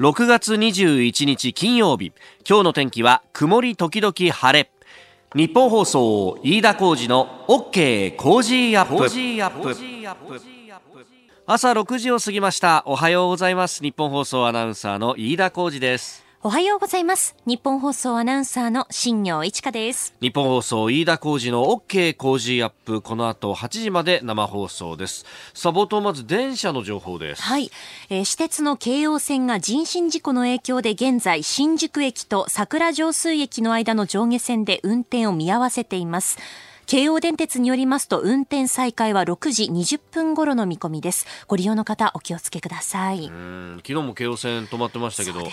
6月21日金曜日。今日の天気は曇り時々晴れ。ニッポン放送飯田浩二の OK Cozy up。朝6時を過ぎました。おはようございます。ニッポン放送アナウンサーの飯田浩二ですおはようございます。ニッポン放送アナウンサーの新行市佳です。ニッポン放送飯田浩二の OK Cozy up。この後8時まで生放送です。さあ、冒頭まず電車の情報です。はい。えー、私鉄の京王線が人身事故の影響で現在、新宿駅と桜上水駅の間の上下線で運転を見合わせています。京王電鉄によりますと運転再開は6時20分頃の見込みです。ご利用の方お気をつけください。昨日も京王線止まってましたけど、ね。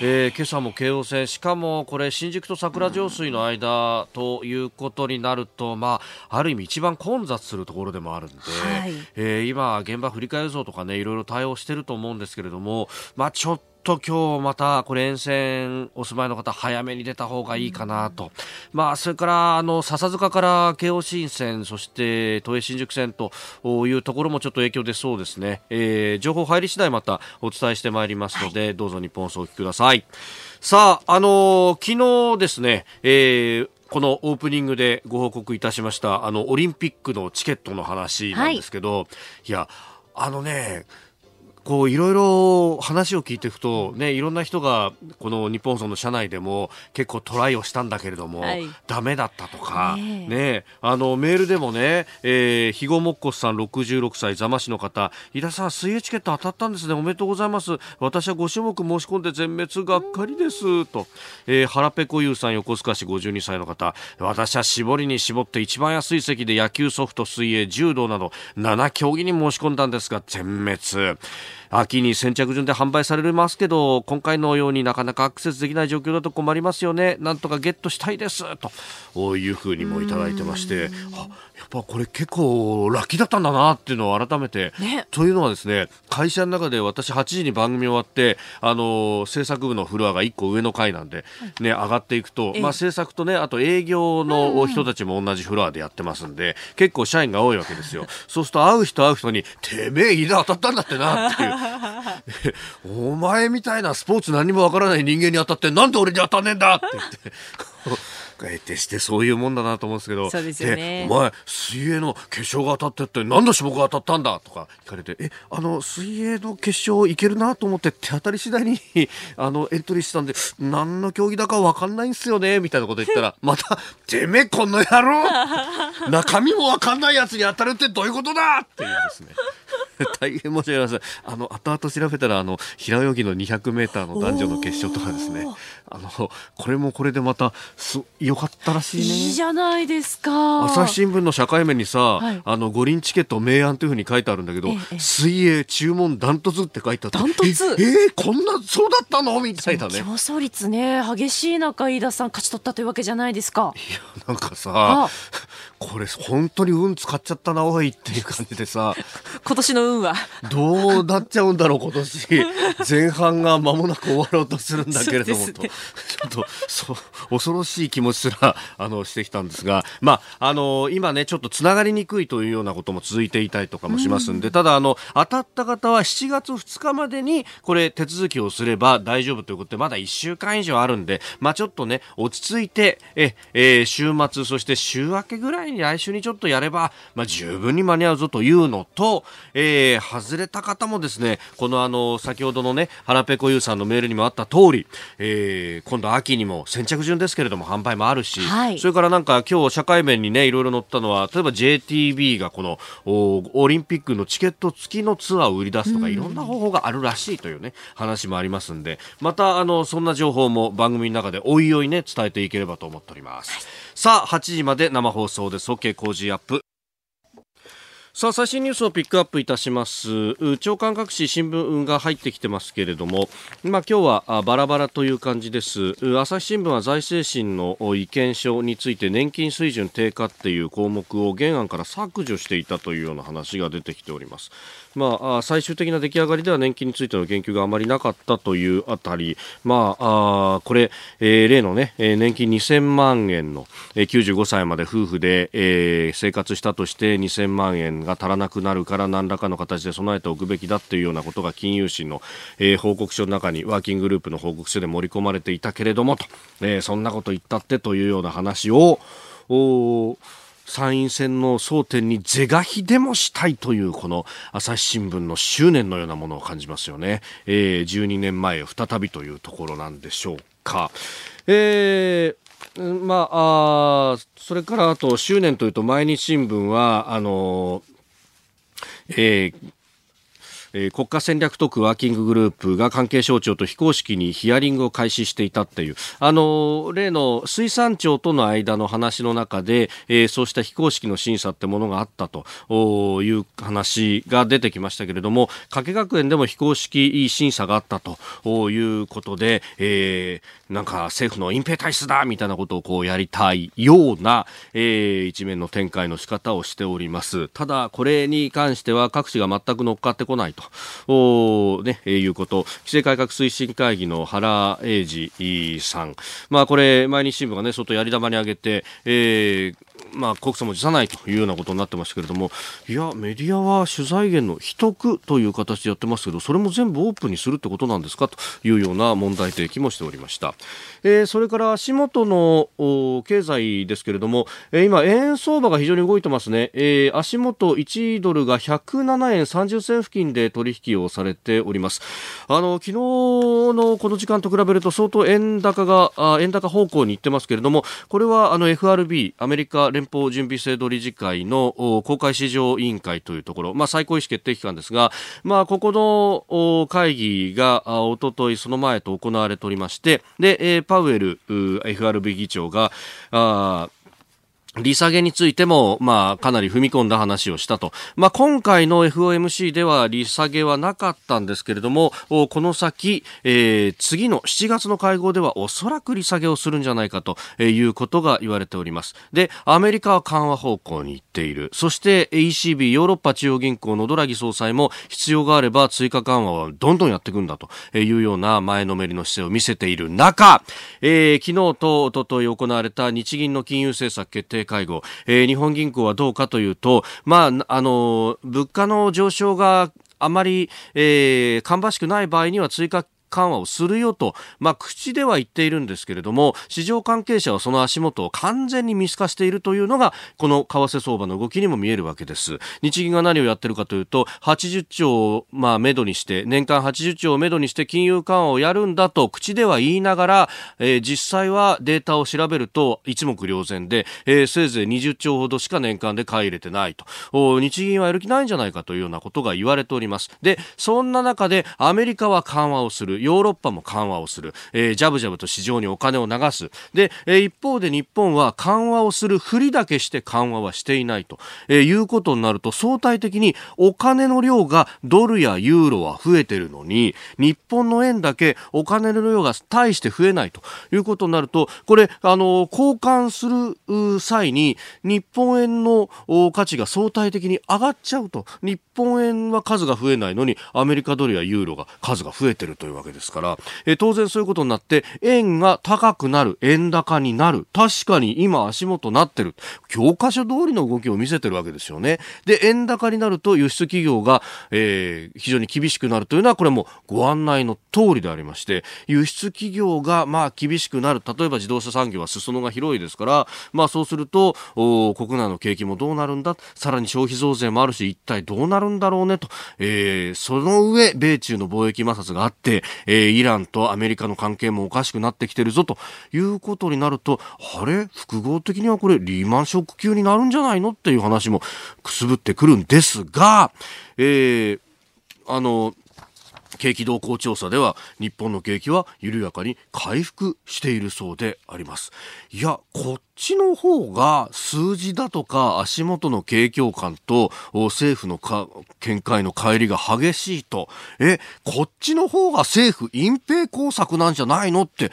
えー、今朝も京王線しかもこれ新宿と桜上水の間ということになると、まあ、ある意味一番混雑するところでもあるんで、はい、えー、今現場振り替え像とかねいろいろ対応してると思うんですけれども、まあ、ちょっと今日またこれ沿線お住まいの方早めに出た方がいいかなと、まあそれからあの笹塚から京王新線そして都営新宿線というところもちょっと影響出そうですね、えー、情報入り次第またお伝えしてまいりますので、はい、どうぞ日本放送お聞きください。さああのー、昨日ですね、えーこのオープニングでご報告いたしましたあのオリンピックのチケットの話なんですけど、はい、いやあのねこういろいろ話を聞いていくと、ね、いろんな人がこの日本層の社内でも結構トライをしたんだけれども、はい、ダメだったとか、ね、ね、あのメールでもね、えー、肥後もっこさん66歳座間市の方井田さん水泳チケット当たったんですね。おめでとうございます。私は5種目申し込んで全滅がっかりです。と、えー、腹ペコユーさん横須賀市52歳の方。私は絞りに絞って一番安い席で野球ソフト水泳柔道など7競技に申し込んだんですが全滅秋に先着順で販売されますけど今回のようになかなかアクセスできない状況だと困りますよね。なんとかゲットしたいです。というふうにもいただいてまして。あやっぱこれ結構ラッキーだったんだなっていうのを改めて、ね、というのはですね会社の中で私8時に番組終わってあの制作部のフロアが1個上の階なんで、ね、上がっていくと、まあ、制作とねあと営業の人たちも同じフロアでやってますんで、結構社員が多いわけですよ。そうすると会う人会う人にてめえ飯田当たったんだってなっていうお前みたいなスポーツ何もわからない人間に当たってなんで俺に当たんねえんだって言ってえてしてそういうもんだなと思うんですけど、そうですよね。お前、水泳の決勝が当たってって、何の種目が当たったんだとか聞かれて、え、あの、水泳の決勝いけるなと思って手当たり次第に あの、エントリーしたんで、何の競技だかわかんないんすよね、みたいなこと言ったら、また、てめえこの野郎中身もわかんないやつに当たるってどういうことだっていうですね。大変申し訳ありません。あの、後々調べたら、あの、平泳ぎの200メーターの男女の決勝とかですね。あの、これもこれでまた、す、良かったらしいね。いいじゃないですか。朝日新聞の社会面にさ、はい、あの、五輪チケット明暗というふうに書いてあるんだけど、ええ、水泳注文ダントツって書いてあって。ダントツ？えー、こんな、そうだったの？みたいなね。競争率ね、激しい中、飯田さん勝ち取ったというわけじゃないですか。いや、なんかさ、これ本当に運使っちゃったな、おいっていう感じでさ。今年の運はどうなっちゃうんだろう、今年。前半が間もなく終わろうとするんだけれども、ね、と。ちょっと、そう、恐ろしい気持ちすら、あの、してきたんですが、まあ、あの、今ね、ちょっとつながりにくいというようなことも続いていたりとかもしますんで、んただ、あの、当たった方は7月2日までに、これ、手続きをすれば大丈夫ということで、まだ1週間以上あるんで、まあ、ちょっとね、落ち着いて、え、えー、週末、そして週明けぐらいに来週にちょっとやれば、まあ、十分に間に合うぞというのと、えー、外れた方もですね、このあの、先ほどのね、腹ペコユーさんのメールにもあった通り、えー、今度秋にも先着順ですけれども販売もあるし、はい、それからなんか今日社会面にね、いろいろ載ったのは、例えば JTB がこのオリンピックのチケット付きのツアーを売り出すとか、いろんな方法があるらしいというね、話もありますんで、またあの、そんな情報も番組の中でおいおいね、伝えていければと思っております。はい、さあ、8時まで生放送です。OK 工事アップ。さあ最新ニュースをピックアップいたします長官各紙新聞が入ってきてますけれども、まあ、今日はバラバラという感じです朝日新聞は財政審の意見書について年金水準低下っていう項目を原案から削除していたというような話が出てきておりますまあ、最終的な出来上がりでは年金についての言及があまりなかったというあたり、まあ、あこれ、えー、例のね、年金2000万円の、えー、95歳まで夫婦で、えー、生活したとして2000万円が足らなくなるから何らかの形で備えておくべきだっていうようなことが金融審の、えー、報告書の中にワーキンググループの報告書で盛り込まれていたけれどもと、えー、そんなこと言ったってというような話を参院選の争点に是が非でもしたいというこの朝日新聞の執念のようなものを感じますよね、えー、12年前再びというところなんでしょうか。えーまあ、あそれからあと執念というと毎日新聞はあのえーえー、国家戦略特区ワーキンググループが関係省庁と非公式にヒアリングを開始していたっていう、あの、例の水産庁との間の話の中で、えー、そうした非公式の審査ってものがあったという話が出てきましたけれども、加計学園でも非公式審査があったということで、えー、なんか政府の隠蔽体質だみたいなことをこうやりたいような、えー、一面の展開の仕方をしております。ただ、これに関しては各地が全く乗っかってこないと。お、ね、いうこと、規制改革推進会議の原英二さん、まあこれ、毎日新聞がね、相当やり玉に上げて、えー、まあ、告訴も辞さないというようなことになってましたけれども、いや、メディアは取材源の秘匿という形でやってますけど、それも全部オープンにするってことなんですかというような問題提起もしておりました。えー、それから足元の経済ですけれども、えー、今、円相場が非常に動いてますね。えー、足元1ドルが107円30銭付近で取引をされております。あの、昨日のこの時間と比べると相当円高が、あ円高方向に行ってますけれども、これはあの FRB、アメリカ連邦準備制度理事会の公開市場委員会というところ、まあ、最高意思決定機関ですが、まあ、ここの会議がおとといその前と行われておりましてで、パウエル FRB 議長があ利下げについても、まあ、かなり踏み込んだ話をしたと。まあ、今回の FOMC では利下げはなかったんですけれども、この先、えー、次の7月の会合ではおそらく利下げをするんじゃないかということが言われております。で、アメリカは緩和方向に行っている。そして ECB、ヨーロッパ中央銀行のドラギ総裁も必要があれば追加緩和はどんどんやっていくんだというような前のめりの姿勢を見せている中、えー、昨日と一昨日行われた日銀の金融政策決定会合、えー、日本銀行はどうかというと、まあ、あの、物価の上昇があまり、えー、芳しくない場合には追加緩和をするよと、まあ、口では言っているんですけれども、市場関係者はその足元を完全に見透かしているというのが、この為替相場の動きにも見えるわけです。日銀が何をやってるかというと、80兆を、まあ、めどにして、年間80兆をめどにして金融緩和をやるんだと、口では言いながら、えー、実際はデータを調べると一目瞭然で、えー、せいぜい20兆ほどしか年間で買い入れてないと。日銀はやる気ないんじゃないかというようなことが言われております。で、そんな中でアメリカは緩和をする。ヨーロッパも緩和をする、えー、ジャブジャブと市場にお金を流す。で、えー、一方で日本は緩和をするふりだけして緩和はしていないと、えー、いうことになると相対的にお金の量がドルやユーロは増えてるのに日本の円だけお金の量が大して増えないと。いうことになるとこれあの交換する際に日本円の価値が相対的に上がっちゃうと。日本円は数が増えないのにアメリカドルやユーロが数が増えてるというわけですから、え当然そういうことになって円が高くなる円高になる。確かに今足元なってる。教科書通りの動きを見せてるわけですよね。で円高になると輸出企業が、えー、非常に厳しくなるというのはこれもご案内の通りでありまして輸出企業がまあ厳しくなる。例えば自動車産業は裾野が広いですからまあそうするとお国内の景気もどうなるんだ？さらに消費増税もあるし一体どうなるんだろうね？と、えー、その上米中の貿易摩擦があって、えー、イランとアメリカの関係もおかしくなってきてるぞということになるとあれ？複合的にはこれリーマンショック級になるんじゃないの？っていう話もくすぶってくるんですが、えー、あの景気動向調査では日本の景気は緩やかに回復しているそうであります。いや、こっちの方が数字だとか足元の景況感と政府のか見解の乖離が激しいと、え、こっちの方が政府隠蔽工作なんじゃないのって、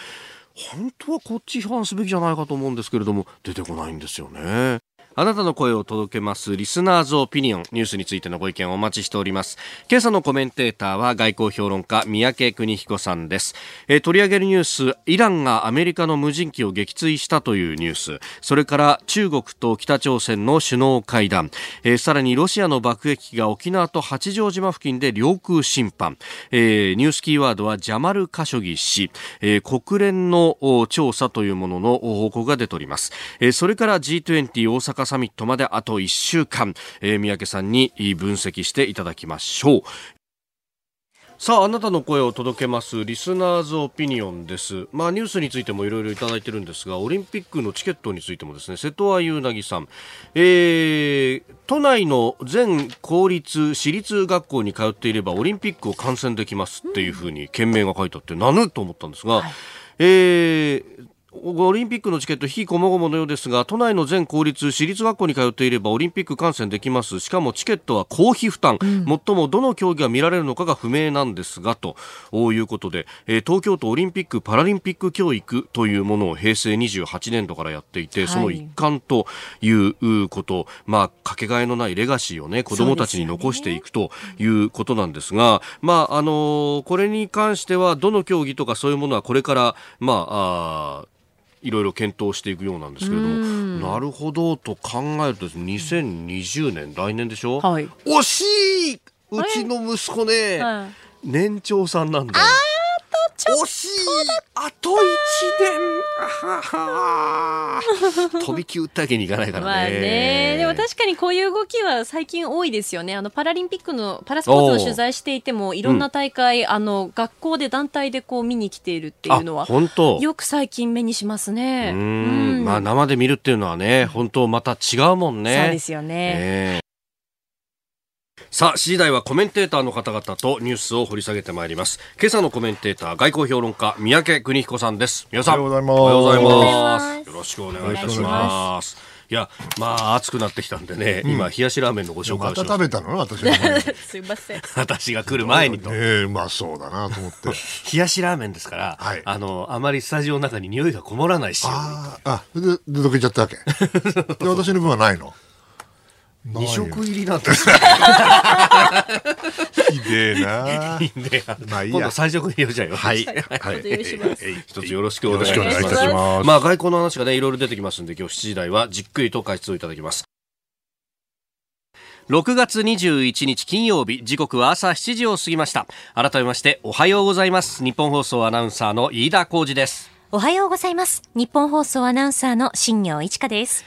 本当はこっち批判すべきじゃないかと思うんですけれども、出てこないんですよね。あなたの声を届けますリスナーズオピニオンニュースについてのご意見をお待ちしております。今朝のコメンテーターは外交評論家三宅邦彦さんです、えー、取り上げるニュースイランがアメリカの無人機を撃墜したというニュース。それから中国と北朝鮮の首脳会談、えー、さらにロシアの爆撃機が沖縄と八丈島付近で領空侵犯、えー、ニュースキーワードはジャマル・カショギ氏、えー、国連の調査というものの報告が出ております、えー、それから G20 大阪サミットまであと1週間、えー、三宅さんに分析していただきましょう。さあ、あなたの声を届けます、リスナーズオピニオンです。まあ、ニュースについてもいろいろいただいてるんですが、オリンピックのチケットについてもですね、瀬戸愛優なぎさん、えー、都内の全公立、私立学校に通っていれば、オリンピックを観戦できますっていうふうに件名が書いてあって、なぬと思ったんですが、はい、えー、オリンピックのチケット、非こもごものようですが、都内の全公立、私立学校に通っていればオリンピック観戦できます。しかもチケットは公費負担。うん、もどの競技が見られるのかが不明なんですが、ということで、えー、東京都オリンピック・パラリンピック教育というものを平成28年度からやっていて、はい、その一環ということ、まあ、かけがえのないレガシーをね、子供たちに残していくということなんですが、すね、まあ、あのー、これに関しては、どの競技とかそういうものはこれから、まあ、あいろいろ検討していくようなんですけれども、なるほどと考えると2020年、来年でしょ、はい、惜しい！うちの息子ね、はい、年長さんなんだよ。惜しい！あと1年飛び級ったわけにいかないからね,、まあね、でも確かにこういう動きは最近多いですよね。あのパラリンピックのパラスポーツの取材していてもいろんな大会、う。ん、あの学校で団体でこう見に来ているっていうのは本当。よく最近目にしますね。うん、まあ、生で見るっていうのはね本当また違うもんね。そうですよね、ねさあ、7時台はコメンテーターの方々とニュースを掘り下げてまいります。今朝のコメンテーター、外交評論家、三宅邦彦さんです。皆さん。おはようございます。よろしくお願いいたします。いや、まあ、暑くなってきたんでね、うん、今、冷やしラーメンのご紹介をしまた食べたの？私 すいません。私が来る前にと。ええうまそうだなと思って。冷やしラーメンですから、はい、あの、あまりスタジオの中に匂いがこもらないし。ああ、で、で、どけちゃったわけ？で、私の分はないの？二食入りなんです ひでえな。ひでえまあいいや。今度三食入れちゃうよ。はい。はい。一つよろしくお願いします。まあ外交の話がね、いろいろ出てきますんで、今日7時台はじっくりと解説をいただきます。6月21日金曜日時刻は朝7時を過ぎました改めましておはようございます日本放送アナウンサーの飯田浩二ですおはようございます日本放送アナウンサーの新業一華です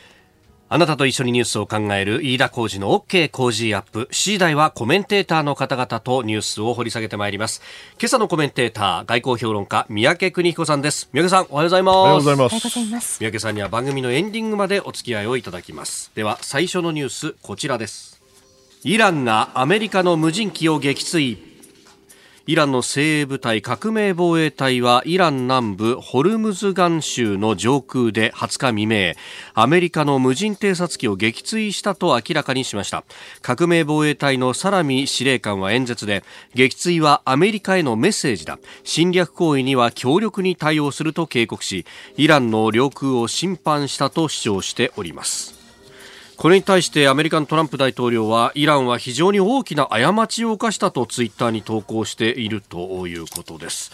あなたと一緒にニュースを考える飯田浩二の OK 工事アップ。7時台はコメンテーターの方々とニュースを掘り下げてまいります。今朝のコメンテーター、外交評論家、三宅邦彦さんです。三宅さん、おはようございます。おはようございます。三宅さんには番組のエンディングまでお付き合いをいただきます。では、最初のニュース、こちらです。イランがアメリカの無人機を撃墜。イランの精鋭部隊革命防衛隊はイラン南部ホルムズガン州の上空で20日未明アメリカの無人偵察機を撃墜したと明らかにしました。革命防衛隊のサラミ司令官は演説で撃墜はアメリカへのメッセージだ。侵略行為には強力に対応すると警告しイランの領空を侵犯したと主張しております。これに対してアメリカのトランプ大統領はイランは非常に大きな過ちを犯したとツイッターに投稿しているということです。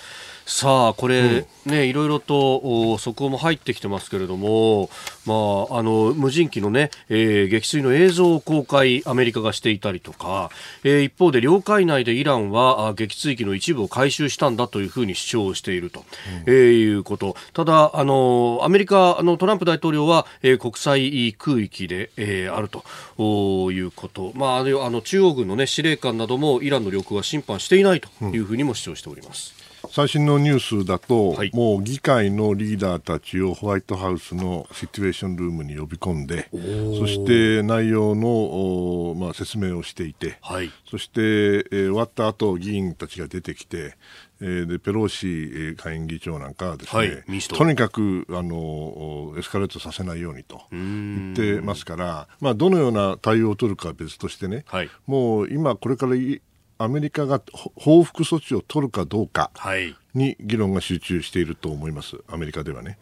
さあ、これ、うん、ね、いろいろと速報も入ってきてますけれども、まあ、あの、無人機のね、えー、撃墜の映像を公開、アメリカがしていたりとか、えー、一方で領海内でイランは撃墜機の一部を回収したんだというふうに主張していると、うん、えー、いうこと。ただ、あの、アメリカのトランプ大統領は、えー、国際空域で、えー、あるということ。まあ、あの、中央軍のね、司令官などもイランの領空は侵犯していないというふうにも主張しております。うん最新のニュースだと、はい、もう議会のリーダーたちをホワイトハウスのシチュエーションルームに呼び込んで、そして内容の、まあ、説明をしていて、はい、そして、えー、終わった後議員たちが出てきて、えー、でペロシ下院議長なんかはですね、はい、とにかくあのエスカレートさせないようにと言ってますから、まあ、どのような対応を取るかは別としてね、はい、もう今、これからアメリカが報復措置を取るかどうかに議論が集中していると思います、アメリカではね。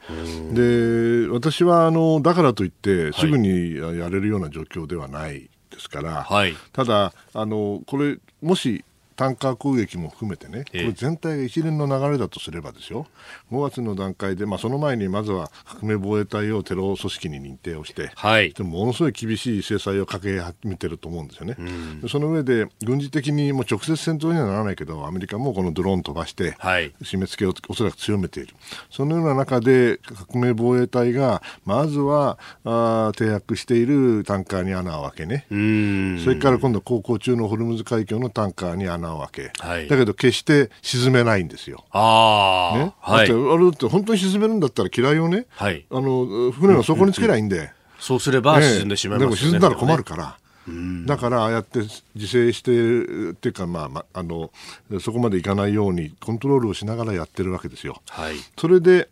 で私はあのだからといってすぐにやれるような状況ではないですから、はい、ただあの、これ、もしタンカー攻撃も含めてね、これ全体が一連の流れだとすればですよ、5月の段階で、まあ、その前にまずは革命防衛隊をテロ組織に認定をして、はい、でもものすごい厳しい制裁をかけ始めてると思うんですよね。うん、その上で、軍事的にも直接戦闘にはならないけど、アメリカもこのドローン飛ばして、締め付けをおそらく強めている。そのような中で、革命防衛隊が、まずはあ停泊しているタンカーに穴を開けね、それから今度、航行中のホルムズ海峡のタンカーに穴穴を開け、はい、だけど決して沈めないんですよ。あね？はい、だってあれって本当に沈めるんだったら嫌いをね、はい、あの船の底につけりゃいいんで、うんうんうん、そうすれば沈んでしまいます、ね、でも沈んだら困るから。だからああやって自制してっていうか、まあ、まあ、あのそこまでいかないようにコントロールをしながらやってるわけですよ。はい、それで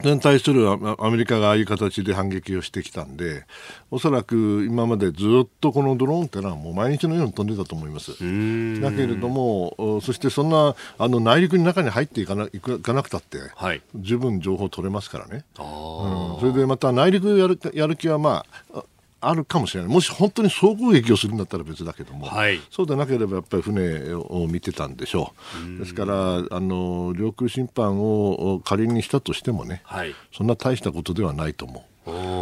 それに対するアメリカがああいう形で反撃をしてきたんで、おそらく今までずっとこのドローンってのはもう毎日のように飛んでたと思います。だけれども、そしてそんなあの内陸の中に入っていかないかなくたって、はい、十分情報取れますからね。うん、それでまた内陸やるやる気はまああるかもしれない、もし本当に総攻撃をするんだったら別だけども、はい、そうでなければやっぱり船を見てたんでしょう、ですからあの領空侵犯を仮にしたとしてもね、はい、そんな大したことではないと思う。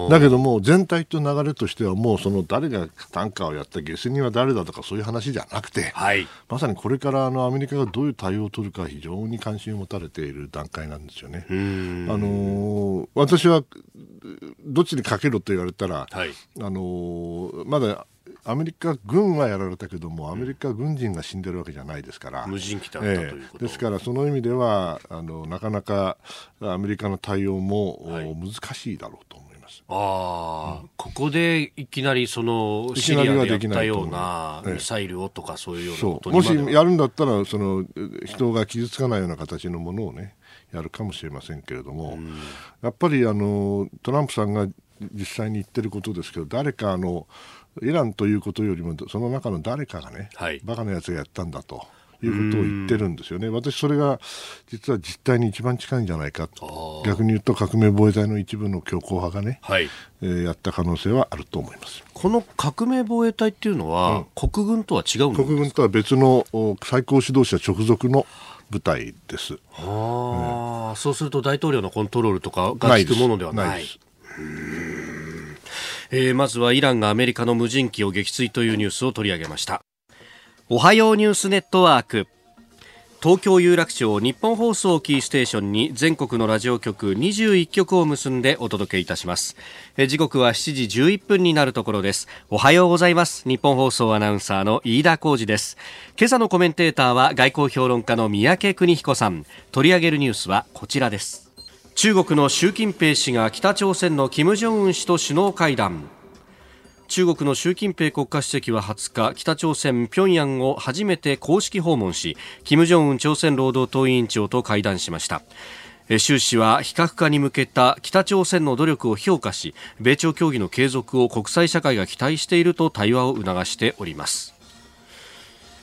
だけども全体と流れとしてはもうその誰がタンカーをやった下水人は誰だとかそういう話じゃなくて、はい、まさにこれからあのアメリカがどういう対応を取るか非常に関心を持たれている段階なんですよね。あの私はどっちにかけろと言われたら、はい、あのまだアメリカ軍はやられたけども、アメリカ軍人が死んでるわけじゃないですから、無人機だったということ、ですから、その意味ではあの、なかなかアメリカの対応も、はい、難しいだろうと思。ああ、うん、ここでいきなりそのシリアでやったようなミサイルをとかそういうようなこともしやるんだったらその人が傷つかないような形のものをねやるかもしれませんけれども、うん、やっぱりあのトランプさんが実際に言ってることですけど誰かあのイランということよりもその中の誰かがね、はい、バカなやつがやったんだと。いうことを言ってるんですよね、私、それが実は実態に一番近いんじゃないか、逆に言うと革命防衛隊の一部の強硬派がね、はい、えー、やった可能性はあると思います。この革命防衛隊っていうのは、うん、国軍とは違う国軍とは別の最高指導者直属の部隊です。あ、うん、そうすると大統領のコントロールとかが効くものではない。ないえー、まずはイランがアメリカの無人機を撃墜というニュースを取り上げましたおはようニュースネットワーク。東京有楽町日本放送キーステーションに全国のラジオ局21局を結んでお届けいたします。時刻は7時11分になるところです。おはようございます。日本放送アナウンサーの飯田浩二です。今朝のコメンテーターは外交評論家の三宅邦彦さん。取り上げるニュースはこちらです。中国の習近平氏が北朝鮮の金正恩氏と首脳会談。中国の習近平国家主席は20日北朝鮮平壌を初めて公式訪問し金正恩朝鮮労働党委員長と会談しました。習氏は非核化に向けた北朝鮮の努力を評価し米朝協議の継続を国際社会が期待していると対話を促しております。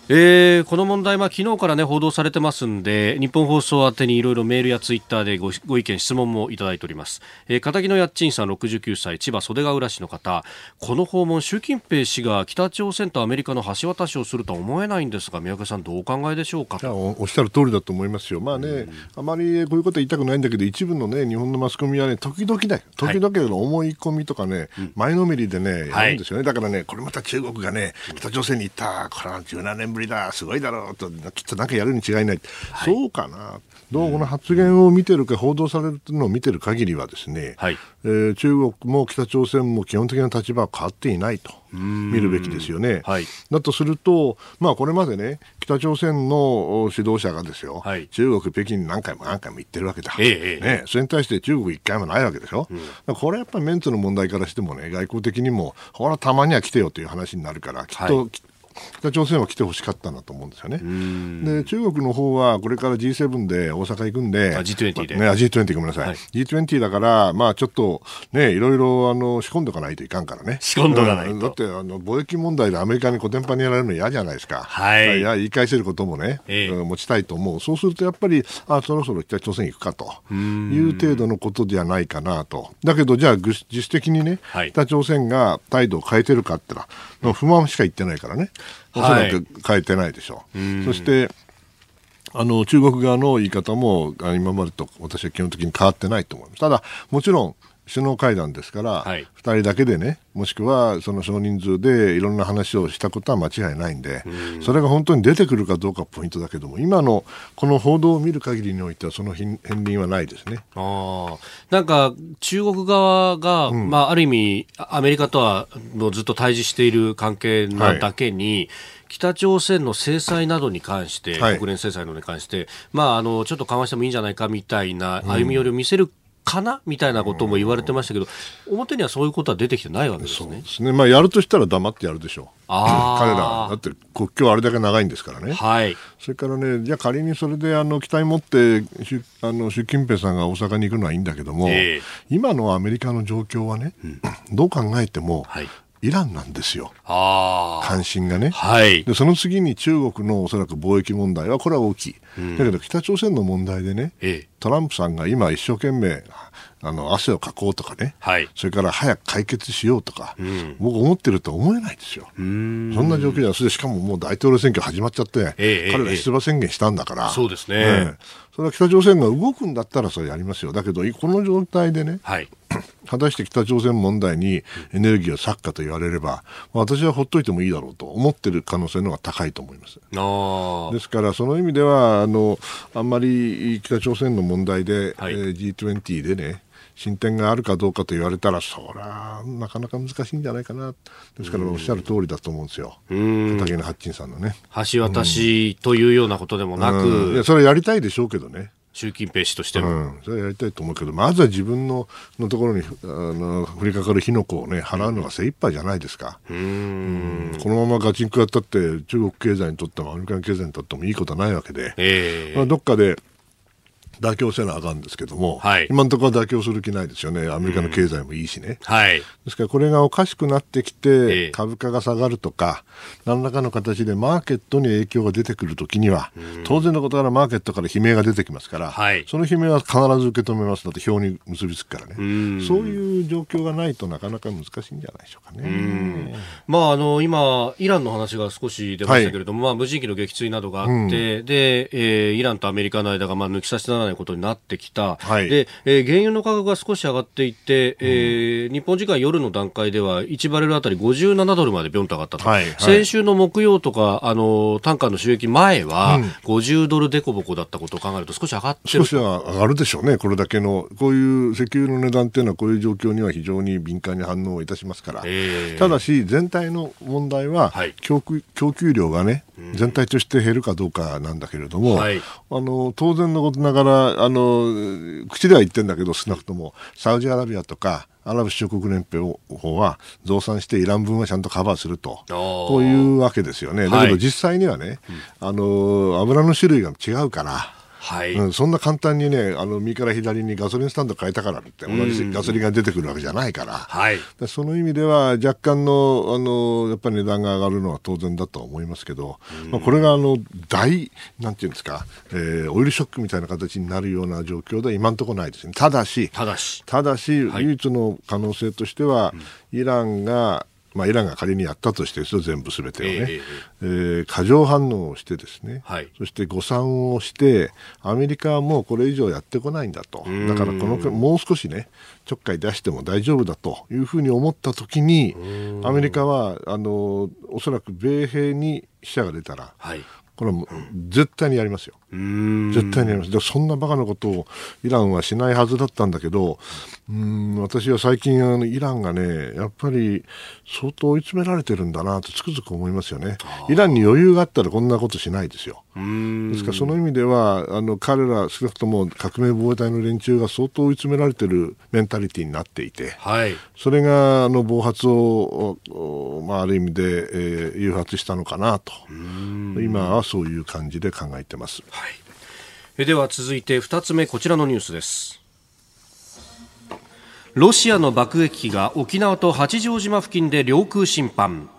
えー、この問題、は昨日から、ね、報道されてますんで日本放送宛てにいろいろメールやツイッターでごご意見、質問もいただいております、えー、片木のやっちんさん69歳千葉袖ヶ浦市の方。この訪問習近平氏が北朝鮮とアメリカの橋渡しをするとは思えないんですが宮家さんどうお考えでしょうか？おっしゃる通りだと思いますよ、まあね、うん、あまりこういうことは言いたくないんだけど一部の、ね、日本のマスコミは、ね、時々ね時々の思い込みとかね、はい、前のめりでね、やるんですよね、だからねこれまた中国がね北朝鮮に行ったこれは17年ぶりだすごいだろうときっとなんかやるに違いない、はい、そうかな。どうこの発言を見てるか報道されるのを見てる限りはですね、はい、えー、中国も北朝鮮も基本的な立場は変わっていないと見るべきですよね。はい、だとすると、まあ、これまでね北朝鮮の指導者がですよ、はい、中国、北京に何回も何回も行ってるわけだ、ええね、それに対して中国一回もないわけでしょ、うん、これやっぱりメンツの問題からしてもね外交的にもほらたまには来てよという話になるからきっと、はい北朝鮮は来てほしかったんだと思うんですよね。で、中国の方はこれから G7 で大阪行くんで、G20 で。ね、G20 ごめんなさい。はい、G20 だから、まあちょっとね、いろいろあの仕込んでおかないといかんからね。仕込んどかないと。だってあの貿易問題でアメリカにコテンパンにやられるの嫌じゃないですか。はい。いや、言い返せることもね、ええ、持ちたいと思う。そうするとやっぱり、あ、そろそろ北朝鮮行くかという程度のことではないかなと。だけど、じゃあ、実質的にね、はい、北朝鮮が態度を変えてるかって言ったら、不満しか言ってないからね。おそらく変えてないでしょう。はい、そしてあの中国側の言い方も今までと私は基本的に変わってないと思います。ただ、もちろん首脳会談ですから、はい、2人だけでね、もしくはその少人数でいろんな話をしたことは間違いないんで、ん。それが本当に出てくるかどうかポイントだけども、今のこの報道を見る限りにおいては、その片鱗はないですね。あなんか中国側が、うん、まあ、ある意味、アメリカとはもうずっと対峙している関係なだけに、はい。北朝鮮の制裁などに関して、はい、国連制裁などに関して、まあ、あのちょっと緩和してもいいんじゃないかみたいな歩み寄りを見せるかなみたいなことも言われてましたけど、表にはそういうことは出てきてないわけですね。ですね。まあ、やるとしたら黙ってやるでしょう。彼ら。だって国境あれだけ長いんですからね。はい。それからね、じゃあ仮にそれであの期待持ってあの習近平さんが大阪に行くのはいいんだけども、えー、今のアメリカの状況はね、うん、どう考えても、はい、イランなんですよ。関心がね。はい。で、その次に中国のおそらく貿易問題は、これは大きい。うん、だけど北朝鮮の問題でね、ええ、トランプさんが今一生懸命、あの、汗をかこうとかね、はい、それから早く解決しようとか、うん、僕思ってると思えないですよ。そんな状況では、それでしかももう大統領選挙始まっちゃって、え、彼ら出馬宣言したんだから、そうですね。それは北朝鮮が動くんだったらそれやりますよ。だけど、この状態でね、はい、果たして北朝鮮問題にエネルギーを割くかと言われれば、私はほっといてもいいだろうと思ってる可能性の方が高いと思います。ですから、その意味では、あの、あんまり北朝鮮の問題で、はい、えー、G20 でね、進展があるかどうかと言われたら、そりゃ、なかなか難しいんじゃないかな。ですから、おっしゃる通りだと思うんですよ。片桐八珍さんのね。橋渡しというようなことでもなく。いや、それやりたいでしょうけどね。習近平氏としても、うん、それはやりたいと思うけど、まずは自分ののところにあの降りかかる火の粉を、ね、払うのが精一杯じゃないですか、うん、このままガチンコやったって、中国経済にとってもアメリカの経済にとってもいいことはないわけで、えー、まあ、どっかで妥協せなあかんですけども、はい、今のところは妥協する気ないですよね、アメリカの経済もいいしね。うん、はい、ですから、これがおかしくなってきて、株価が下がるとか、何らかの形でマーケットに影響が出てくるときには、うん、当然のことからマーケットから悲鳴が出てきますから、はい、その悲鳴は必ず受け止めますだって表に結びつくからね、うん、そういう状況がないとなかなか難しいんじゃないでしょうかね。まあ、あの今、イランの話が少し出ましたけれども、はい、まあ、無人機の撃墜などがあって、でえー、イランとアメリカの間がまあ抜き差しならないことになってきた、はい、でえー、原油の価格が少し上がっていて、えー、日本時間夜の段階では1バレルあたり57ドルまでビョンと上がったと、はいはい、先週の木曜とかあの単価の収益前は50ドルでこぼこだったことを考えると少し上がって少しは上がるでしょうね、これだけのこういう石油の値段っていうのはこういう状況には非常に敏感に反応いたしますから、えー、ただし全体の問題は供給,、供給量がね全体として減るかどうかなんだけれども、はい、あの当然のことながらあの口では言ってるんだけど少なくともサウジアラビアとかアラブ首長国連邦法は増産してイラン分はちゃんとカバーするとこういうわけですよね。だけど実際にはね、はい、あの油の種類が違うから。はい、うん、そんな簡単にね、あの右から左にガソリンスタンド変えたからって同じガソリンが出てくるわけじゃないから、はい、その意味では若干のあのやっぱり値段が上がるのは当然だと思いますけど、まあ、これがあの大なんていうんですか、えー、オイルショックみたいな形になるような状況では今のところないですね。ただし、ただし、ただし、はい、唯一の可能性としては、イランがまあ、イランが仮にやったとしてですよ、全部すべてをね、えー、えー、過剰反応をしてですね、はい、そして誤算をして、アメリカはもうこれ以上やってこないんだと、だからこのもう少しね、ちょっかい出しても大丈夫だというふうに思ったときに、アメリカはあのおそらく米兵に死者が出たら、はい、これは絶対にやりますよ。絶対にやります。でそんなバカなことをイランはしないはずだったんだけどうん私は最近あのイランがねやっぱり相当追い詰められてるんだなとつくづく思いますよね。イランに余裕があったらこんなことしないですよ。ですからその意味ではあの彼ら少なくとも革命防衛隊の連中が相当追い詰められてるメンタリティーになっていて、はい、それがあの暴発を、まあ、ある意味で、えー、誘発したのかなと。今はそういう感じで考えてます。はい、では続いて2つ目こちらのニュースです。ロシアの爆撃機が沖縄と八丈島付近で領空侵犯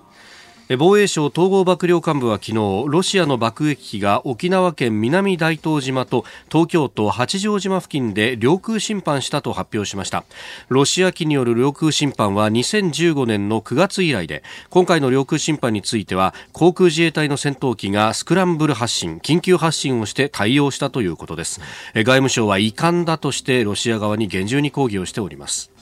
防衛省統合幕僚監部は昨日ロシアの爆撃機が沖縄県南大東島と東京都八丈島付近で領空侵犯したと発表しました。ロシア機による領空侵犯は2015年の9月以来で今回の領空侵犯については航空自衛隊の戦闘機がスクランブル発進緊急発進をして対応したということです。外務省は遺憾だとしてロシア側に厳重に抗議をしております。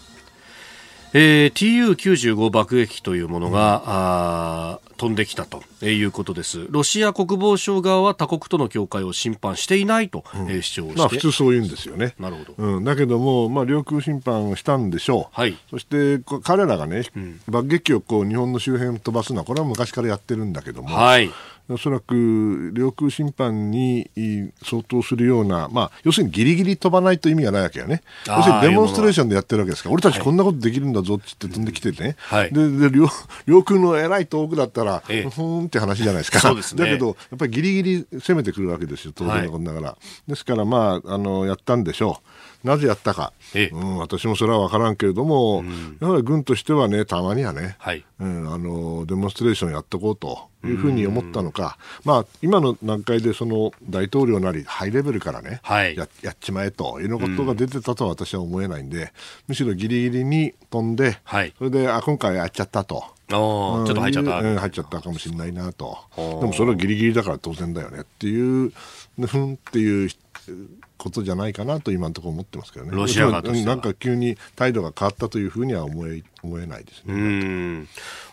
えー、TU95 爆撃機というものが、うん、飛んできたということです。ロシア国防省側は他国との境界を侵犯していないと、うん、主張して、まあ、普通そう言うんですよね。なるほど。うん、だけども、まあ、領空侵犯したんでしょう。はい、そして彼らがね、うん、爆撃機をこう日本の周辺飛ばすのは、これは昔からやってるんだけども、はい、おそらく領空侵犯に相当するような、まあ、要するにギリギリ飛ばないと意味がないわけよね。要するにデモンストレーションでやってるわけですから、俺たちこんなことできるんだぞって言って飛んできてね、はい、でで領領空のえらい遠くだったら、ええ、ふーんって話じゃないですか。そうですね、だけど、やっぱりギリギリ攻めてくるわけですよ、当然のことながら。はい、ですから、まあ、あの、やったんでしょう。なぜやったか、ええ、うん、私もそれは分からんけれども、うん、やはり軍としてはね、たまにはね、はい、うん、あのデモンストレーションやっていこうというふうに思ったのか、まあ、今の段階でその大統領なり、ハイレベルからね、はい、ややっちまえというようなことが出てたとは私は思えないんで、むしろギリギリに飛んで、はい、それであ今回やっちゃったと。ちょっと入っちゃった、入っちゃったかもしれないなと、でもそれはギリギリだから当然だよねっていう、ふんっていうことじゃないかなと今のところ思ってますけどね。ロシア側となんか急に態度が変わったというふうには思え思えないですね。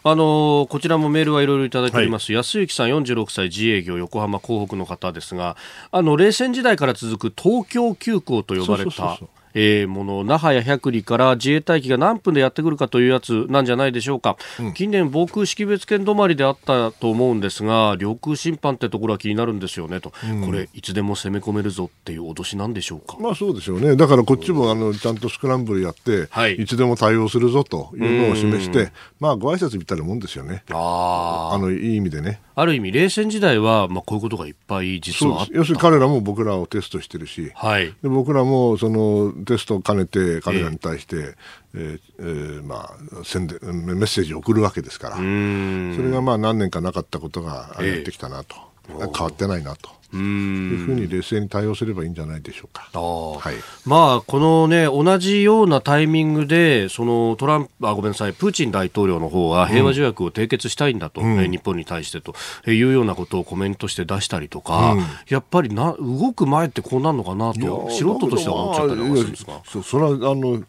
あのこちらもメールはいろいろいただいております、はい、安幸さん46歳自営業横浜港北の方ですがあの冷戦時代から続く東京急行と呼ばれたえー、もの那覇や百里から自衛隊機が何分でやってくるかというやつなんじゃないでしょうか、うん、近年防空識別圏止まりであったと思うんですが領空侵犯ってところは気になるんですよねと、うん、これいつでも攻め込めるぞっていう脅しなんでしょうか。まあそうでしょうね。だからこっちもあのちゃんとスクランブルやって、はい、いつでも対応するぞというのを示してまあご挨拶みたいなもんですよね。ああのいい意味でね。ある意味冷戦時代は、まあ、こういうことがいっぱい実はあった。要するに彼らも僕らをテストしてるし、はい、で僕らもそのテストを兼ねて彼らに対して、えー、えー、まあ、宣伝メッセージを送るわけですから。それがまあ何年かなかったことがやってきたなと、えー、変わってないなと。いうふうに冷静に対応すればいいんじゃないでしょうか。はい、まあ、このね、同じようなタイミングで、そのトランプ、あ、ごめんなさい、プーチン大統領の方は平和条約を締結したいんだと、うん、日本に対してというようなことをコメントして出したりとか、うん、やっぱりな、動く前ってこうなるのかなと、素人としては思っちゃったりするんですか？そそれは、あの、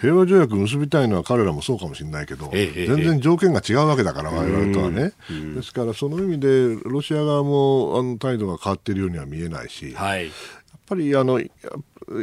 平和条約結びたいのは彼らもそうかもしれないけど、ええ、全然条件が違うわけだから、われわれとはね。ですから、その意味で、ロシア側もあの態度が変わっているようには見えないし、はい、やっぱりあの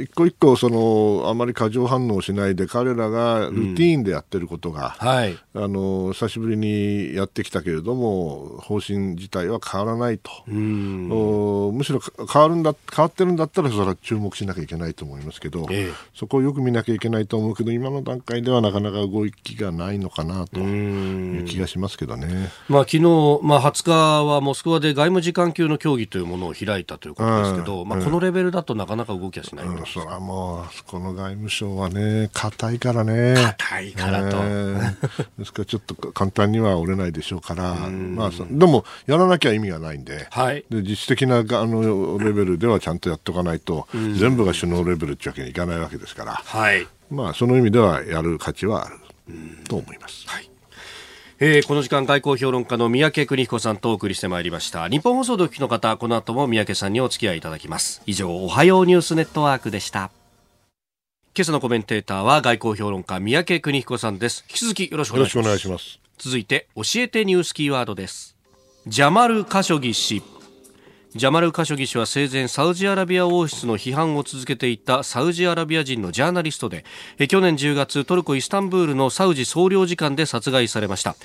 一個一個そのあまり過剰反応しないで彼らがルーティーンでやってることが、うんはい、あの久しぶりにやってきたけれども方針自体は変わらないと、むしろ変わるんだ変わってるんだったらそれは注目しなきゃいけないと思いますけど、ええ、そこをよく見なきゃいけないと思うけど今の段階ではなかなか動きがないのかなという気がしますけどね、まあ、昨日、まあ、20日はモスクワで外務次官級の協議というものを開いたということですけど、まあ、このレベルだとなかなか動きはしない、うん、それはもう、この外務省はね、硬いからね。硬いからと。えー、ですから、ちょっと簡単には折れないでしょうから、まあ、でも、やらなきゃ意味がないんで、はい、で実質的なあのレベルではちゃんとやっておかないと、全部が首脳レベルってわけにいかないわけですから、はい、まあ、その意味ではやる価値はあると思います。はいえー、この時間外交評論家の三宅邦彦さんとお送りしてまいりました。日本放送でお聞きの方この後も三宅さんにお付き合いいただきます。以上おはようニュースネットワークでした。今朝のコメンテーターは外交評論家三宅邦彦さんです。引き続きよろしくお願いします。続いて教えてニュースキーワードです。ジャマル・カショギ氏ジャマル・カショギ氏は生前サウジアラビア王室の批判を続けていたサウジアラビア人のジャーナリストで去年10月トルコ・イスタンブールのサウジ総領事館で殺害されました。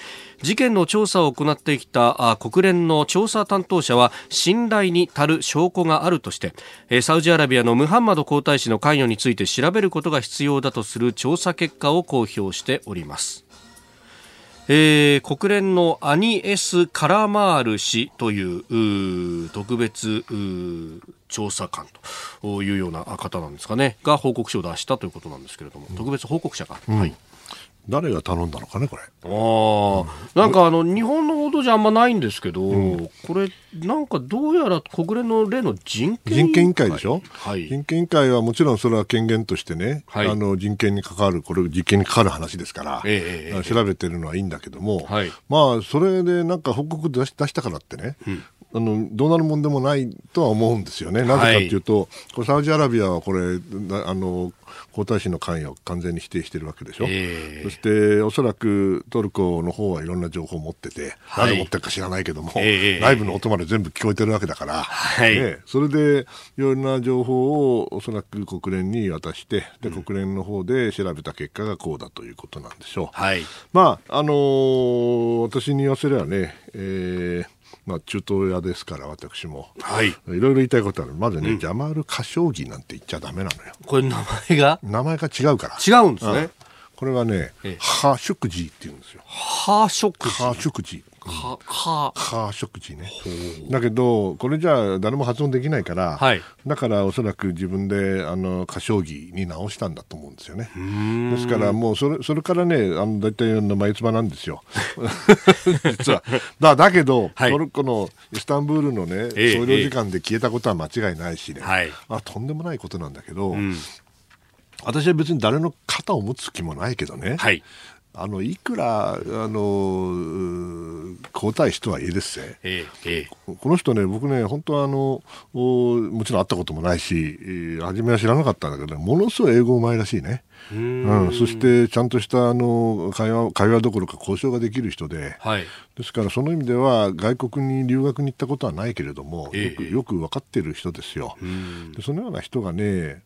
事件の調査を行ってきた国連の調査担当者は信頼に足る証拠があるとしてサウジアラビアのムハンマド皇太子の関与について調べることが必要だとする調査結果を公表しております。えー、国連のアニエス・カラマール氏という特別調査官というような方なんですかね。が報告書を出したということなんですけれども、特別報告者が、うん、はい誰が頼んだのかね、これ。ああ、なんかあの、日本の報道じゃあんまないんですけど、うん、これ、なんかどうやら国連の例の人権人権委員会でしょ、はい、人権委員会はもちろんそれは権限としてね、はい、あの人権に関わる、これ、実験に関わる話ですから、えー、調べてるのはいいんだけども、はい、まあ、それでなんか報告出し出したからってね、うんあのどうなるもんでもないとは思うんですよね。なぜかというと、これサウジアラビアはこれあの皇太子の関与を完全に否定しているわけでしょ、えー、そしておそらくトルコの方はいろんな情報を持ってて、はい、何持ってるか知らないけども、えー、内部の音まで全部聞こえてるわけだから、はい、ね、それでいろんな情報をおそらく国連に渡してで、国連の方で調べた結果がこうだということなんでしょう。はい、まああのー、私に言わせればね、えーまあ、中東屋ですから、私も、はい、いろいろ言いたいことある、まずね、うん、ジャマール・カショーギなんて言っちゃだめなのよ。これ、名前が？名前が違うから。違うんですね。これはね、ええ、ハーショクジーって言うんですよ。ハーショクジーハーショクジー。は、は、は食事ね。だけど、これじゃあ誰も発音できないから、はい、だからおそらく自分で、あの、歌唱技に直したんだと思うんですよね。ですからもうそれ、それからね、あの、大体の眉唾なんですよ。実は。だ、だけど、はい、トルコのイスタンブールのね、総領事館で消えたことは間違いないしね、はい、あとんでもないことなんだけど、うん、私は別に誰の肩を持つ気もないけどね、はい、あのいくらあの皇太子とはいえですね、ええ、この人ね、僕ね、本当はあのもちろん会ったこともないし、初めは知らなかったんだけど、ものすごい英語うまいらしいね。うん、そしてちゃんとしたあの会話会話どころか交渉ができる人で、はい、ですからその意味では外国に留学に行ったことはないけれども、えよくよく分かっている人ですよ。でそのような人がね、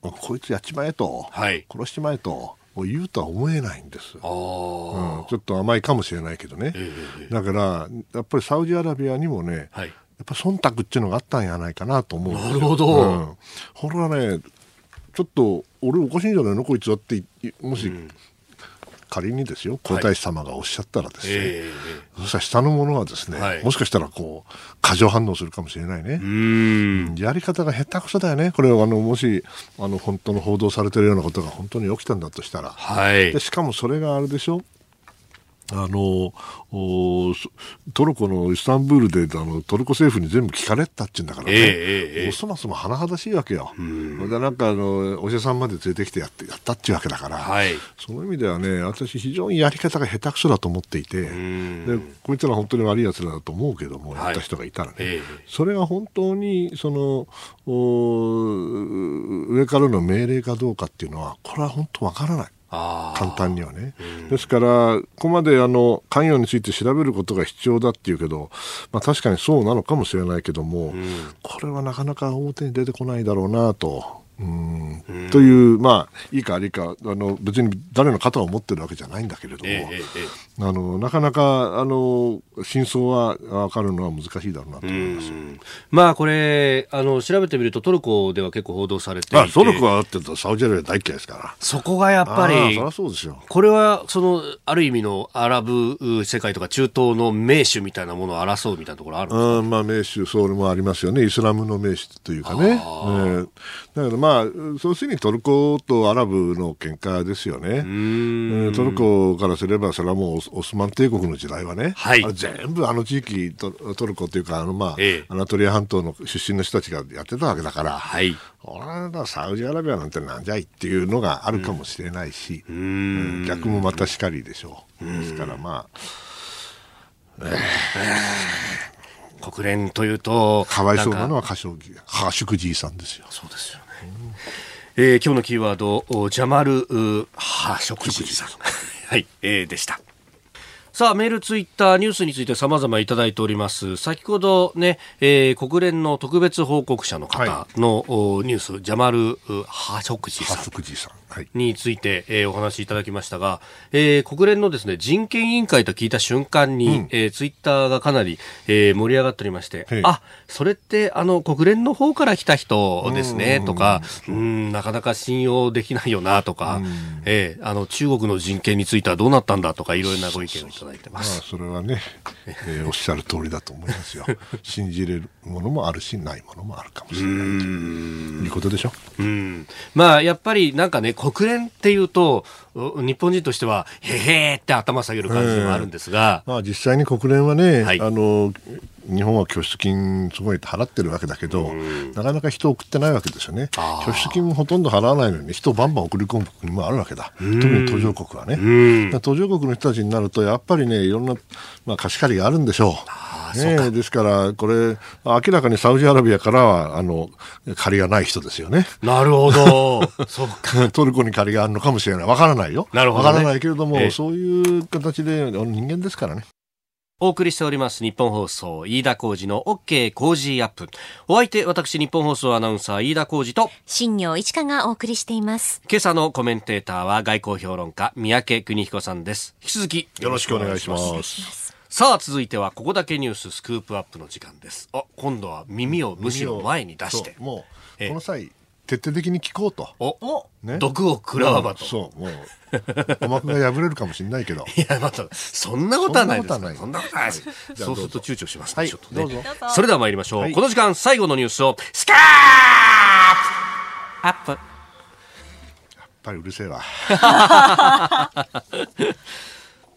こいつやっちまえと、はい、殺しちまえと。を言うとは思えないんです、うん、ちょっと甘いかもしれないけどね、えー、だからやっぱりサウジアラビアにもね、はい、やっぱ忖度っていうのがあったんじゃないかなと思う。なるほど、うん、これはねちょっと俺おかしいんじゃないの？こいつはってもし、うん仮にですよ皇太子様がおっしゃったらですね、はい。えー、そしたら下の者はですね、はい、もしかしたらこう過剰反応するかもしれないね。うんやり方が下手くそだよね。これはあのもしあの本当の報道されてるようなことが本当に起きたんだとしたら、はい、でしかもそれがあれでしょあのトルコのイスタンブールであのトルコ政府に全部聞かれたっていうんだからね、えーえー、そもそも甚だしいわけよ、うん、でなんかあのお医者さんまで連れてきてやってやったっていうわけだから、はい、その意味ではね私、非常にやり方が下手くそだと思っていて、でこいつら本当に悪いやつだと思うけども、やった人がいたらね、えー、それが本当にその上からの命令かどうかっていうのは、これは本当わからない。簡単にはね、うん、ですから、ここまであの関与について調べることが必要だっていうけど、まあ、確かにそうなのかもしれないけども、うん、これはなかなか表に出てこないだろうなと。うん。という、まあ、いいか悪いかあの別に誰の肩を持ってるわけじゃないんだけれども、えええ、あのなかなかあの真相は分かるのは難しいだろうなと思います。まあ、これあの調べてみるとトルコでは結構報道されていて。トルコはだってサウジアラビア大嫌いですから。そこがやっぱりそそうですよ。これはそのある意味のアラブ世界とか中東の名手みたいなものを争うみたいなところあるんですか、まあ、名手それもありますよね。イスラムの名手というかね、えー、だからまあまあ、そうするにトルコとアラブの喧嘩ですよね。トルコからすれば、それはもうオスマン帝国の時代はね、はい、全部あの地域ト、トルコというか、あのまあ、ええ、アナトリア半島の出身の人たちがやってたわけだから、はい、俺はサウジアラビアなんてなんじゃいっていうのがあるかもしれないし、うん、逆もまたしかりでしょう。ですからまあ、えー。国連というと、かわいそうなのは歌唱技、ハーシュクジーさんですよ。そうですよね。えー、今日のキーワード、ジャマル・ハーシュクジーさん。はい、えー、でした。さあ、メール、ツイッター、ニュースについて様々いただいております。先ほどね、えー、国連の特別報告者の方の、はい、ニュース、ジャマル・ハショクジさん。について、えー、お話しいただきましたが、えー、国連のですね、人権委員会と聞いた瞬間に、うん、えー、ツイッターがかなり、えー、盛り上がっておりまして、あ、それってあの国連の方から来た人ですね、とか、うん、なかなか信用できないよな、とか、えー、あの中国の人権についてはどうなったんだとか、いろいろなご意見をいただいてます。まあ、それはね、えー、おっしゃる通りだと思いますよ。信じれるものもあるし、ないものもあるかもしれないということでしょ。うん。まあ、やっぱりなんかね、国連っていうと、日本人としては、へへーって頭下げる感じもあるんですが。まあ、実際に国連はね、はい、あの、日本は拠出金すごい払ってるわけだけど、なかなか人を送ってないわけですよね。拠出金ほとんど払わないのに人をバンバン送り込む国もあるわけだ。特に途上国はね。途上国の人たちになると、やっぱりね、いろんな、まあ、貸し借りがあるんでしょう。ね、ですから、これ、明らかにサウジアラビアからは、あの、借りがない人ですよね。なるほど。そうか。トルコに借りがあるのかもしれない。わからないよ。なるほど、ね、わからないけれども、そういう形で、人間ですからね。お送りしております日本放送飯田浩二の OK 工事アップ。お相手私日本放送アナウンサー飯田浩二と新業一華がお送りしています。今朝のコメンテーターは外交評論家三宅邦彦さんです。引き続きよろしくお願いします。さあ続いてはここだけニューススクープアップの時間です。あ今度は耳をむしろ前に出して。もうこの際徹底的に聞こうと。お、ね、毒を食らわばと。そう、もう、鼓膜が破れるかもしれないけど。いや、また、そんなことはないです。そんなことはないです。そうすると躊躇しますね、ちょっとね。それでは参りましょう。この時間、最後のニュースを、スカーアップやっぱりうるせえわ。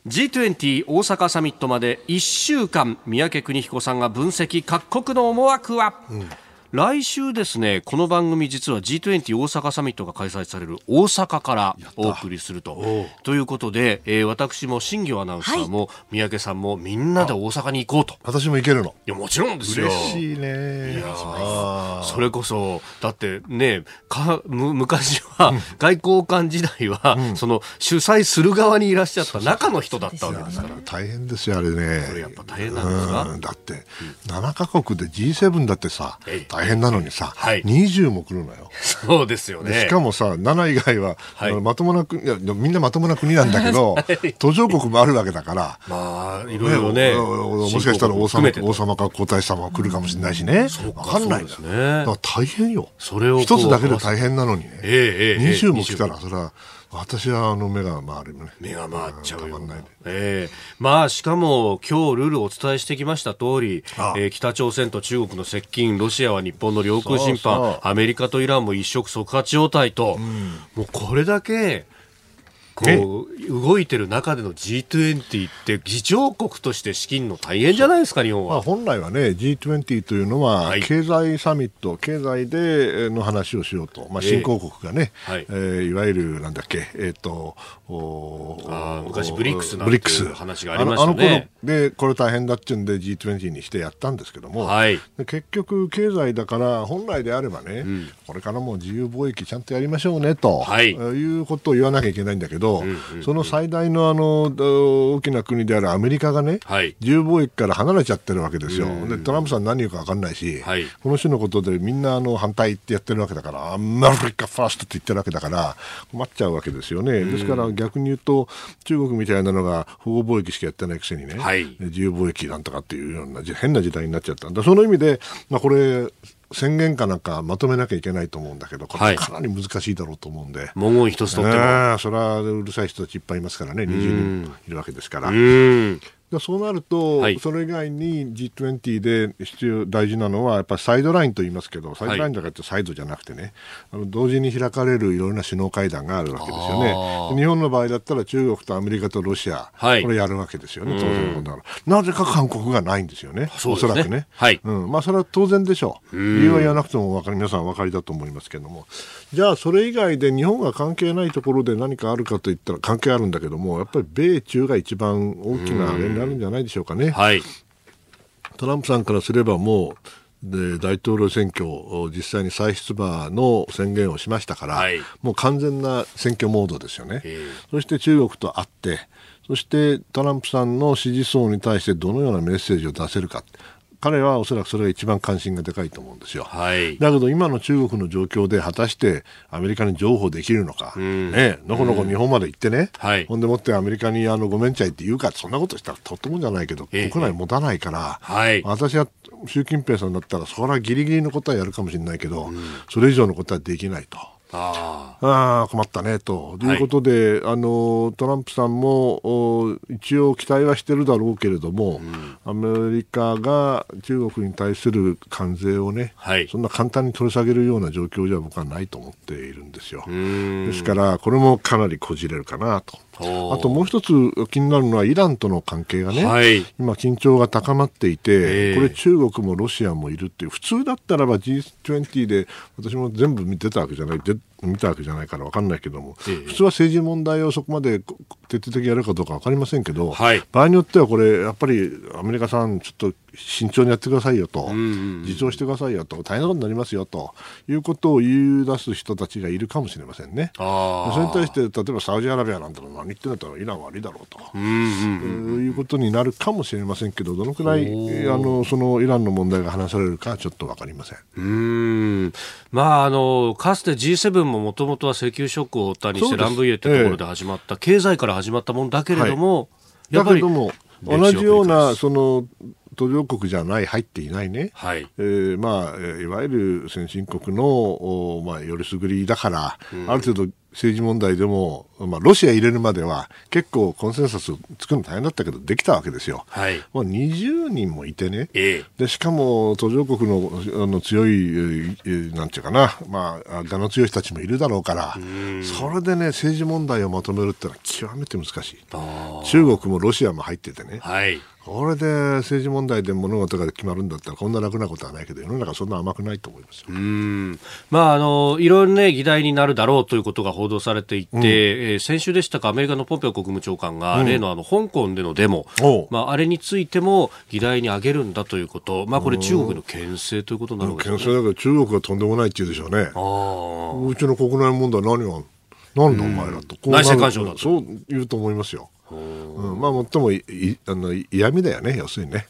G20 大阪サミットまで1週間三宅邦彦さんが分析各国の思惑は、うん来週ですねこの番組実は G20 大阪サミットが開催される大阪からお送りすると。ということで、えー、私も新業アナウンサーも、はい、三宅さんもみんなで大阪に行こうと。私も行けるの。いやもちろんですよ。嬉しいね。いやそれこそだってねかむ昔は、うん、外交官時代は、うん、その主催する側にいらっしゃった中の人だったわけですから。大変ですよあれね。これやっぱ大変なんですか、うん、だって、うん、7か国で G7 だってさ、ええ大変なのにさ、はい、20も来るのよ。そうですよね。しかもさ、7以外は、はい、まともな国、いや、みんなまともな国なんだけど、はい、途上国もあるわけだから、まあ、いろいろね、もしかしたら王様王様か皇太子様が来るかもしれないしね、わかんない。んだよ。ね、だから大変よ。それを一つだけで大変なのにね、えーえー、20も来たら、それは、私はあの目が回るね。目が回っちゃうよ。ええ。ー、まあしかも今日ルールをお伝えしてきました通り、ああ。えー、北朝鮮と中国の接近、ロシアは日本の領空侵犯、アメリカとイランも一触即発状態と、うん、もうこれだけこう動いてる中での G20 って議長国として資金の大変じゃないですか、日本は。まあ、本来はね、G20 というのは、経済サミット、経済での話をしようと、まあ、新興国がね、えー、はい。えー、いわゆるなんだっけ、えっ、ー、とおあ昔、ブリックスなんて話がありましたね。あの頃で、これ大変だっていうんで G20 にしてやったんですけども、はい、結局、経済だから、本来であればね、うん、これからも自由貿易ちゃんとやりましょうねと、はい、いうことを言わなきゃいけないんだけど、ど、その最大のあの大きな国であるアメリカがね、はい、自由貿易から離れちゃってるわけですよ、でトランプさん何言うか分かんないし、はい、この種のことでみんなあの反対ってやってるわけだから、アメリカファーストって言ってるわけだから、困っちゃうわけですよね、ですから逆に言うと、中国みたいなのが保護貿易しかやってないくせにね、はい、自由貿易なんとかっていうような変な時代になっちゃったんだ、その意味で、まあ、これ、宣言かなんかまとめなきゃいけないと思うんだけど、これかなり難しいだろうと思うんで、文言一つとっても、それはうるさい人たちいっぱいいますからね、20人いるわけですから。そうなると、はい、それ以外に G20 で必要大事なのはやっぱりサイドラインと言いますけどサイドラインだからってサイドじゃなくてね、あの同時に開かれるいろいろな首脳会談があるわけですよね。日本の場合だったら中国とアメリカとロシア、はい、これやるわけですよね当然のことななぜか韓国がないんですよね、おそらくね、はい。うん。まあ、それは当然でしょう。理由は言わなくても分かり皆さんお分かりだと思いますけれども。じゃあそれ以外で日本が関係ないところで何かあるかといったら関係あるんだけどもやっぱり米中が一番大きなあれになるんじゃないでしょうかね。はい、トランプさんからすればもうで大統領選挙を実際に再出馬の宣言をしましたから、はい、もう完全な選挙モードですよね、そして中国と会ってそしてトランプさんの支持層に対してどのようなメッセージを出せるか。彼はおそらくそれが一番関心がでかいと思うんですよ。はい、だけど今の中国の状況で果たしてアメリカに譲歩できるのか、うん、ね、のこのこ日本まで行ってね、うん、ほんでもってアメリカにあのごめんちゃいって言うか、そんなことしたらとってもじゃないけど、国内持たないから、はい、私は習近平さんだったら、それはギリギリのことはやるかもしれないけど、うん、それ以上のことはできないと。ああ困ったねと。いうことで、はい、あのトランプさんも一応期待はしてるだろうけれども、うん、アメリカが中国に対する関税をね、はい、そんな簡単に取り下げるような状況じゃ僕はないと思っているんですよ。ですから、これもかなりこじれるかなと。あともう一つ気になるのはイランとの関係がね、はい、今、緊張が高まっていて、これ、中国もロシアもいるっていう、普通だったらば G20 で私も全部見てたわけじゃない、見たわけじゃないから分かんないけども、普通は政治問題をそこまで徹底的にやるかどうか分かりませんけど、はい、場合によってはこれ、やっぱりアメリカさん、ちょっと慎重にやってくださいよと、自重してくださいよと、大変なことになりますよということを言い出す人たちがいるかもしれませんね。それに対して、例えばサウジアラビアなんての何言ってんだったらイラン悪いだろうと、いうことになるかもしれませんけど、どのくらいあのそのイランの問題が話されるかちょっと分かりません。うん。まあ、あのかつて G7 ももともとは石油ショックを負ったにしてランブイエというところで始まった、え経済から始まったものだけれども、はい、やっぱり同じようなその途上国じゃない、入っていないね、はい。えーまあ、いわゆる先進国の、おまあ、よりすぐりだから、うん、ある程度政治問題でも、まあ、ロシア入れるまでは結構コンセンサス作るの大変だったけどできたわけですよ。はい、もう20人もいてね、えでしかも途上国のあの強い、なんていうかな、まあ、我の強い人たちもいるだろうから、それでね、政治問題をまとめるってのは極めて難しい。中国もロシアも入っててね、はい、これで政治問題で物事が決まるんだったらこんな楽なことはないけど世の中そんな甘くないと思いますうん。まああのいろいろね議題になるだろうということが報道されていて、うん、えー、先週でしたかアメリカのポンペオ国務長官が、うん、例のあの香港でのデモ、まああれについても議題に挙げるんだということ、まあこれ中国の牽制ということなのか、ね、牽制だけど中国はとんでもないって言うでしょうね。あうちの国内問題何がなんだお前らと、内政干渉だと。そう言うと思いますよ。うん、まあ最もいあの嫌味だよね要するにね。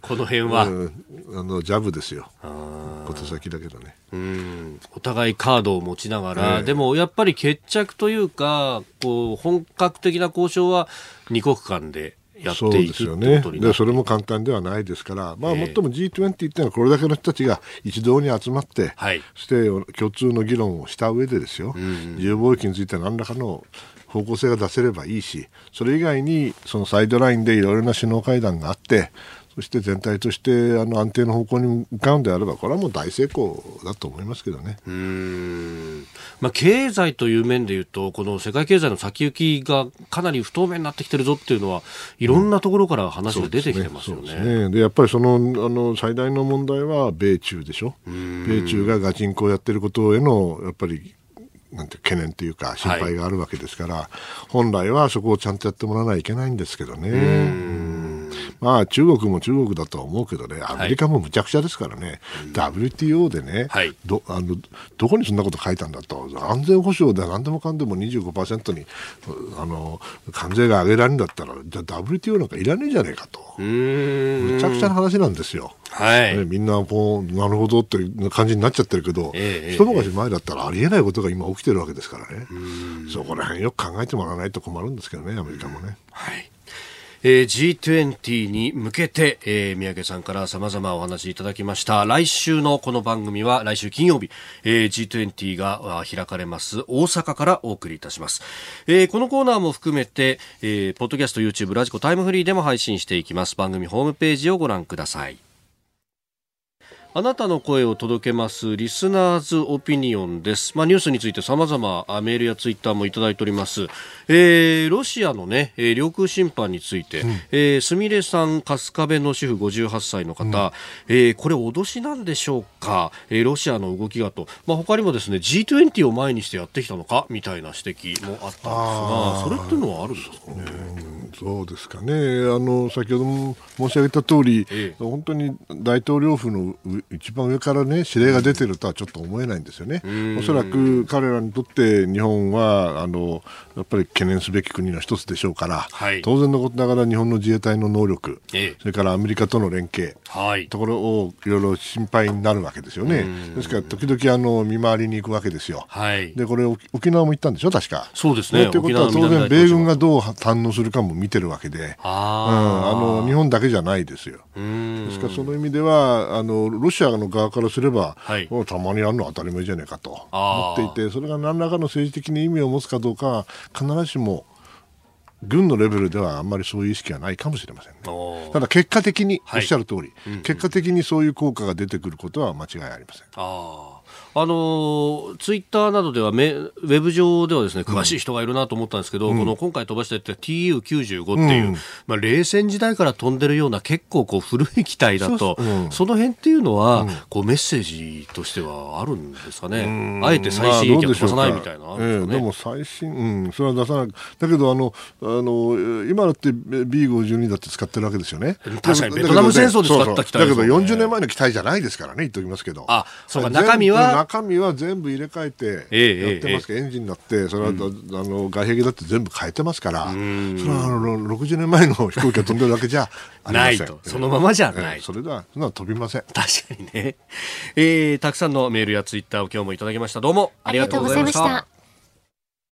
この辺は、うん、あのジャブですよ。小手先だけどね。うん。お互いカードを持ちながら、えー、でもやっぱり決着というかこう本格的な交渉は二国間でやっていくよね。でそれも簡単ではないですから、まあ、もっとも G20 っていうのはこれだけの人たちが一堂に集まって、はい、そして共通の議論をした上でですよ、自由貿易について何らかの方向性が出せればいいし、それ以外にそのサイドラインでいろいろな首脳会談があって、そして全体としてあの安定の方向に向かうんであれば、これはもう大成功だと思いますけどね。うん。まあ、経済という面でいうと、この世界経済の先行きがかなり不透明になってきてるぞっていうのは、いろんなところから話が出てきてますよね。うん、で、ね、やっぱりそのあの最大の問題は米中でしょ。米中がガチンコをやってることへのやっぱりなんて懸念というか心配があるわけですから、はい、本来はそこをちゃんとやってもらわないといけないんですけどね。まあ中国も中国だとは思うけどね、アメリカもむちゃくちゃですからね、はい、WTO でね、はい、どあのどこにそんなこと書いたんだと、安全保障で何でもかんでも25%にあの関税が上げられるんだったら、じゃあ WTO なんかいらねえじゃねえかと、むちゃくちゃな話なんですよ。はい、みんなこうなるほどっていう感じになっちゃってるけど、えー、一昔前だったらありえないことが今起きてるわけですからね、そこら辺よく考えてもらわないと困るんですけどね、アメリカもね。はいえー、G20 に向けて、えー、三宅さんから様々お話いただきました。来週のこの番組は来週金曜日、えー、G20 が開かれます。大阪からお送りいたします、えー、このコーナーも含めて、えー、ポッドキャスト YouTube ラジコタイムフリーでも配信していきます。番組ホームページをご覧ください。あなたの声を届けますリスナーズオピニオンです。まあ、ニュースについて様々メールやツイッターもいただいております。えー、ロシアのね、えー、領空侵犯について、うん、えー、すみれさん、春日部の主婦58歳の方、うん、えー、これ脅しなんでしょうか、えー、ロシアの動きがと、まあ、他にもですね、G20 を前にしてやってきたのかみたいな指摘もあったんですが、それっていうのはあるんですか？ね。そうですかね、あの先ほども申し上げた通り、ええ、本当に大統領府の一番上からね指令が出てるとはちょっと思えないんですよね、おそらく彼らにとって日本はあのやっぱり懸念すべき国の一つでしょうから、はい、当然のことながら日本の自衛隊の能力、え、それからアメリカとの連携、はい、ところをいろいろ心配になるわけですよね、ですから時々あの見回りに行くわけですよ、はい、でこれ沖縄も行ったんでしょ、確か。そうですね。ということは当然、米軍がどう反応するかも見てるわけで、あ、うん、あの日本だけじゃないですよ。ですからその意味ではあのロシアの側からすれば、はい、たまにやるのは当たり前じゃないかと思っていてそれが何らかの政治的に意味を持つかどうかは必ずしも軍のレベルではあんまりそういう意識はないかもしれません、ね、ただ結果的に、おっしゃる通り、はい、結果的にそういう効果が出てくることは間違いありません。ああのツイッターなどではメウェブ上ではですね詳しい人がいるなと思ったんですけど、うん、この今回飛ばしてって TU95 っていう、うん、まあ、冷戦時代から飛んでるような結構こう古い機体だと、その辺っていうのは、こうメッセージとしてはあるんですかね、あえて最新鋭を飛ばさないみたいな、ね、えー、でも最新、うん、それは出さない、だけどあのあの今だって B52 だって使ってるわけですよね。確かにベトナム戦争で使った機体、ね、だけど40年前の機体じゃないですからね、言っておきますけど。あそうか中身は中身は全部入れ替えてやってますけど、エンジンになって、それは、うん、あの外壁だって全部変えてますから、それはあの60年前の飛行機が飛んでるだけじゃ ないと、そのままじゃない。それでは、そんな飛びません。確かにね。えー、たくさんのメールやツイッターを今日もいただきました。どうもありがとうございました。